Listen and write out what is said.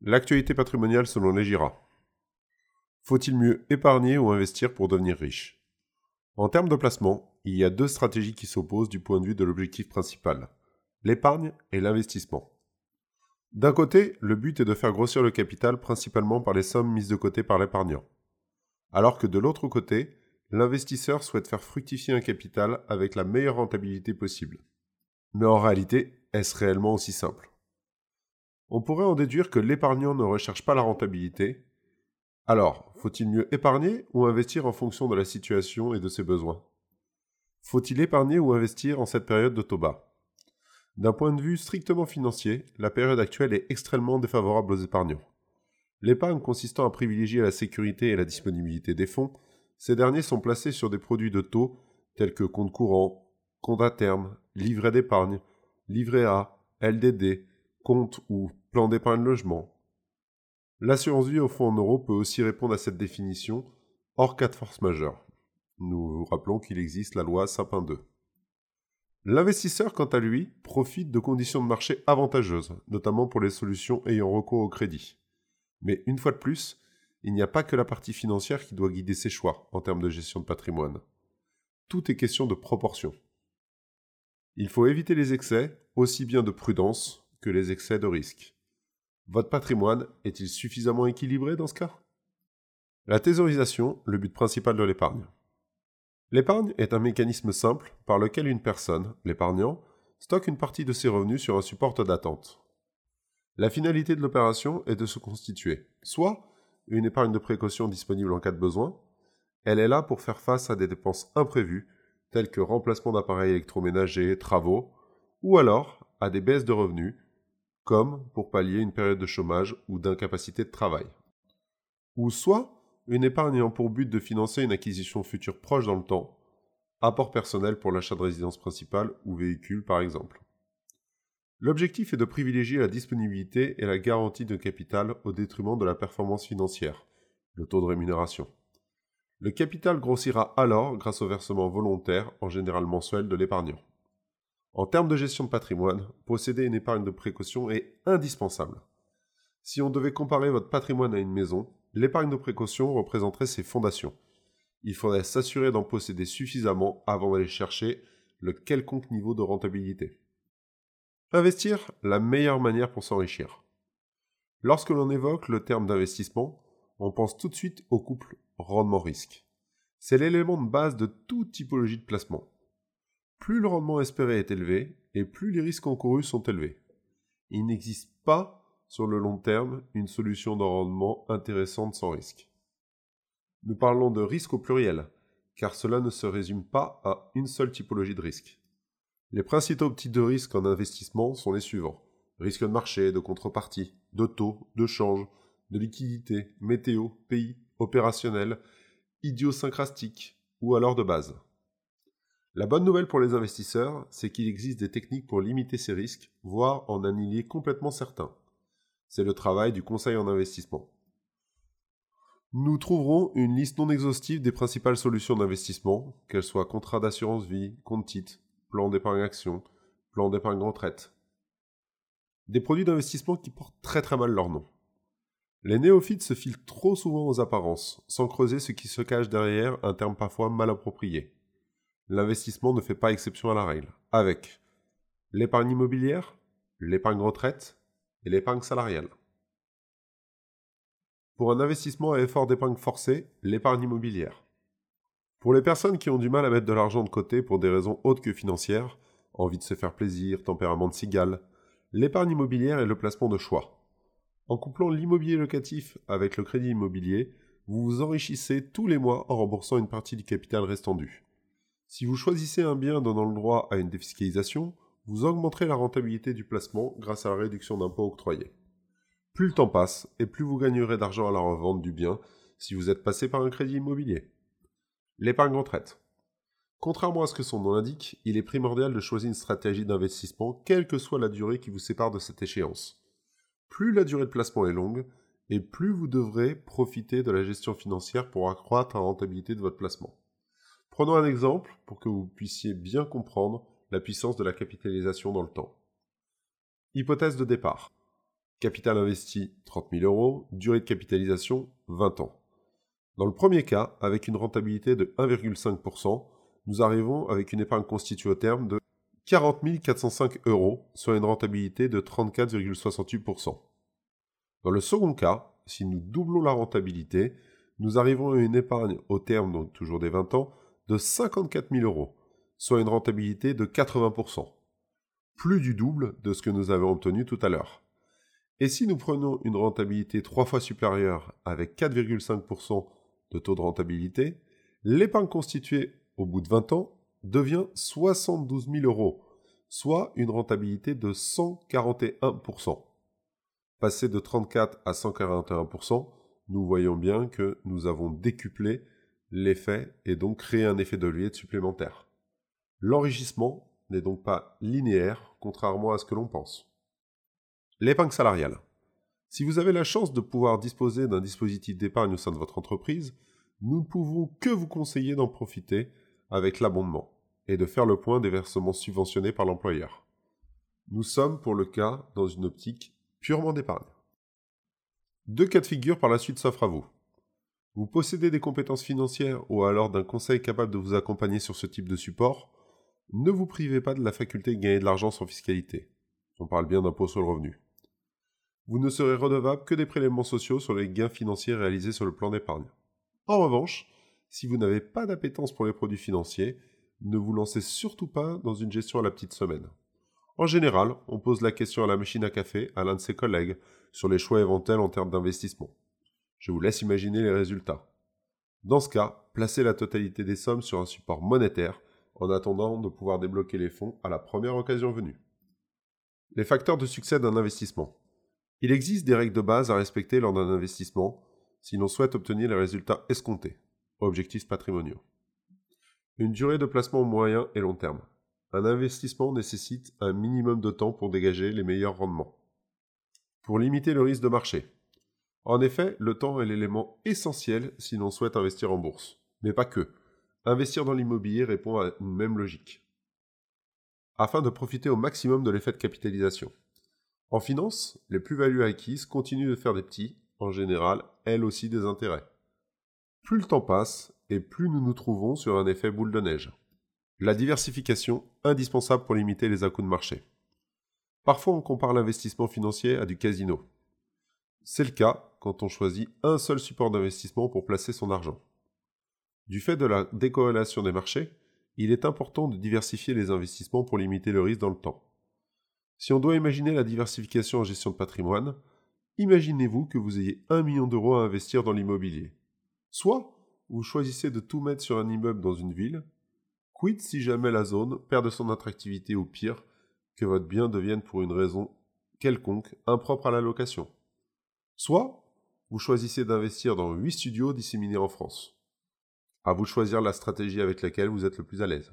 L'actualité patrimoniale selon les GIRA. Faut-il mieux épargner ou investir pour devenir riche? En termes de placement, il y a deux stratégies qui s'opposent du point de vue de l'objectif principal, l'épargne et l'investissement. D'un côté, le but est de faire grossir le capital principalement par les sommes mises de côté par l'épargnant. Alors que de l'autre côté, l'investisseur souhaite faire fructifier un capital avec la meilleure rentabilité possible. Mais en réalité, est-ce réellement aussi simple? On pourrait en déduire que l'épargnant ne recherche pas la rentabilité. Alors, faut-il mieux épargner ou investir en fonction de la situation et de ses besoins? Faut-il épargner ou investir en cette période de taux bas? D'un point de vue strictement financier, la période actuelle est extrêmement défavorable aux épargnants. L'épargne consistant à privilégier la sécurité et la disponibilité des fonds, ces derniers sont placés sur des produits de taux tels que compte courant, compte à terme, livret d'épargne, livret A, LDD, compte ou plan d'épargne logement. L'assurance vie au fonds en euros peut aussi répondre à cette définition, hors cas de force majeure. Nous vous rappelons qu'il existe la loi Sapin 2. L'investisseur, quant à lui, profite de conditions de marché avantageuses, notamment pour les solutions ayant recours au crédit. Mais une fois de plus, il n'y a pas que la partie financière qui doit guider ses choix en termes de gestion de patrimoine. Tout est question de proportion. Il faut éviter les excès, aussi bien de prudence que les excès de risque. Votre patrimoine est-il suffisamment équilibré dans ce cas? La thésaurisation, le but principal de l'épargne. L'épargne est un mécanisme simple par lequel une personne, l'épargnant, stocke une partie de ses revenus sur un support d'attente. La finalité de l'opération est de se constituer soit une épargne de précaution disponible en cas de besoin, elle est là pour faire face à des dépenses imprévues telles que remplacement d'appareils électroménagers, travaux, ou alors à des baisses de revenus comme pour pallier une période de chômage ou d'incapacité de travail. Ou soit une épargne ayant pour but de financer une acquisition future proche dans le temps, apport personnel pour l'achat de résidence principale ou véhicule par exemple. L'objectif est de privilégier la disponibilité et la garantie de capital au détriment de la performance financière, le taux de rémunération. Le capital grossira alors grâce au versement volontaire, en général mensuel, de l'épargnant. En termes de gestion de patrimoine, posséder une épargne de précaution est indispensable. Si on devait comparer votre patrimoine à une maison, l'épargne de précaution représenterait ses fondations. Il faudrait s'assurer d'en posséder suffisamment avant d'aller chercher le quelconque niveau de rentabilité. Investir, la meilleure manière pour s'enrichir. Lorsque l'on évoque le terme d'investissement, on pense tout de suite au couple rendement-risque. C'est l'élément de base de toute typologie de placement. Plus le rendement espéré est élevé, et plus les risques encourus sont élevés. Il n'existe pas, sur le long terme, une solution de rendement intéressante sans risque. Nous parlons de risque au pluriel, car cela ne se résume pas à une seule typologie de risque. Les principaux types de risques en investissement sont les suivants. Risque de marché, de contrepartie, de taux, de change, de liquidité, météo, pays, opérationnel, idiosyncrastique ou alors de base. La bonne nouvelle pour les investisseurs, c'est qu'il existe des techniques pour limiter ces risques, voire en annihiler complètement certains. C'est le travail du conseil en investissement. Nous trouverons une liste non exhaustive des principales solutions d'investissement, qu'elles soient contrats d'assurance vie, compte titre, plan d'épargne action, plan d'épargne retraite. Des produits d'investissement qui portent très très mal leur nom. Les néophytes se filent trop souvent aux apparences, sans creuser ce qui se cache derrière un terme parfois mal approprié l'investissement ne fait pas exception à la règle, avec l'épargne immobilière, l'épargne retraite et l'épargne salariale. Pour un investissement à effort d'épargne forcé, l'épargne immobilière. Pour les personnes qui ont du mal à mettre de l'argent de côté pour des raisons autres que financières, envie de se faire plaisir, tempérament de cigale, l'épargne immobilière est le placement de choix. En couplant l'immobilier locatif avec le crédit immobilier, vous vous enrichissez tous les mois en remboursant une partie du capital restant dû. Si vous choisissez un bien donnant le droit à une défiscalisation, vous augmenterez la rentabilité du placement grâce à la réduction d'impôts octroyés. Plus le temps passe, et plus vous gagnerez d'argent à la revente du bien si vous êtes passé par un crédit immobilier. L'épargne retraite. Contrairement à ce que son nom indique, il est primordial de choisir une stratégie d'investissement quelle que soit la durée qui vous sépare de cette échéance. Plus la durée de placement est longue, et plus vous devrez profiter de la gestion financière pour accroître la rentabilité de votre placement. Prenons un exemple pour que vous puissiez bien comprendre la puissance de la capitalisation dans le temps. Hypothèse de départ. Capital investi 30 000 euros, durée de capitalisation 20 ans. Dans le premier cas, avec une rentabilité de 1,5%, nous arrivons avec une épargne constituée au terme de 40 405 euros, soit une rentabilité de 34,68%. Dans le second cas, si nous doublons la rentabilité, nous arrivons à une épargne au terme, donc toujours des 20 ans, de 54 000 euros, soit une rentabilité de 80%. Plus du double de ce que nous avons obtenu tout à l'heure. Et si nous prenons une rentabilité trois fois supérieure avec 4,5% de taux de rentabilité, l'épargne constituée au bout de 20 ans devient 72 000 euros, soit une rentabilité de 141%. Passé de 34 à 141%, nous voyons bien que nous avons décuplé l'effet et donc créé un effet de levier supplémentaire. L'enrichissement n'est donc pas linéaire, contrairement à ce que l'on pense. L'épargne salariale. Si vous avez la chance de pouvoir disposer d'un dispositif d'épargne au sein de votre entreprise, nous ne pouvons que vous conseiller d'en profiter avec l'abondement et de faire le point des versements subventionnés par l'employeur. Nous sommes pour le cas dans une optique purement d'épargne. Deux cas de figure par la suite s'offrent à vous. Vous possédez des compétences financières ou alors d'un conseil capable de vous accompagner sur ce type de support, ne vous privez pas de la faculté de gagner de l'argent sans fiscalité. On parle bien d'impôt sur le revenu vous ne serez redevable que des prélèvements sociaux sur les gains financiers réalisés sur le plan d'épargne. En revanche, si vous n'avez pas d'appétence pour les produits financiers, ne vous lancez surtout pas dans une gestion à la petite semaine. En général, on pose la question à la machine à café à l'un de ses collègues sur les choix éventuels en termes d'investissement. Je vous laisse imaginer les résultats. Dans ce cas, placez la totalité des sommes sur un support monétaire en attendant de pouvoir débloquer les fonds à la première occasion venue. Les facteurs de succès d'un investissement. Il existe des règles de base à respecter lors d'un investissement si l'on souhaite obtenir les résultats escomptés, objectifs patrimoniaux. Une durée de placement moyen et long terme. Un investissement nécessite un minimum de temps pour dégager les meilleurs rendements. Pour limiter le risque de marché. En effet, le temps est l'élément essentiel si l'on souhaite investir en bourse. Mais pas que. Investir dans l'immobilier répond à une même logique. Afin de profiter au maximum de l'effet de capitalisation. En finance, les plus-values acquises continuent de faire des petits, en général, elles aussi des intérêts. Plus le temps passe, et plus nous nous trouvons sur un effet boule de neige. La diversification, indispensable pour limiter les à de marché. Parfois on compare l'investissement financier à du casino. C'est le cas quand on choisit un seul support d'investissement pour placer son argent. Du fait de la décorrélation des marchés, il est important de diversifier les investissements pour limiter le risque dans le temps. Si on doit imaginer la diversification en gestion de patrimoine, imaginez-vous que vous ayez 1 million d'euros à investir dans l'immobilier. Soit vous choisissez de tout mettre sur un immeuble dans une ville, quid si jamais la zone perd de son attractivité ou pire, que votre bien devienne pour une raison quelconque impropre à la location? Soit vous choisissez d'investir dans 8 studios disséminés en France. À vous de choisir la stratégie avec laquelle vous êtes le plus à l'aise.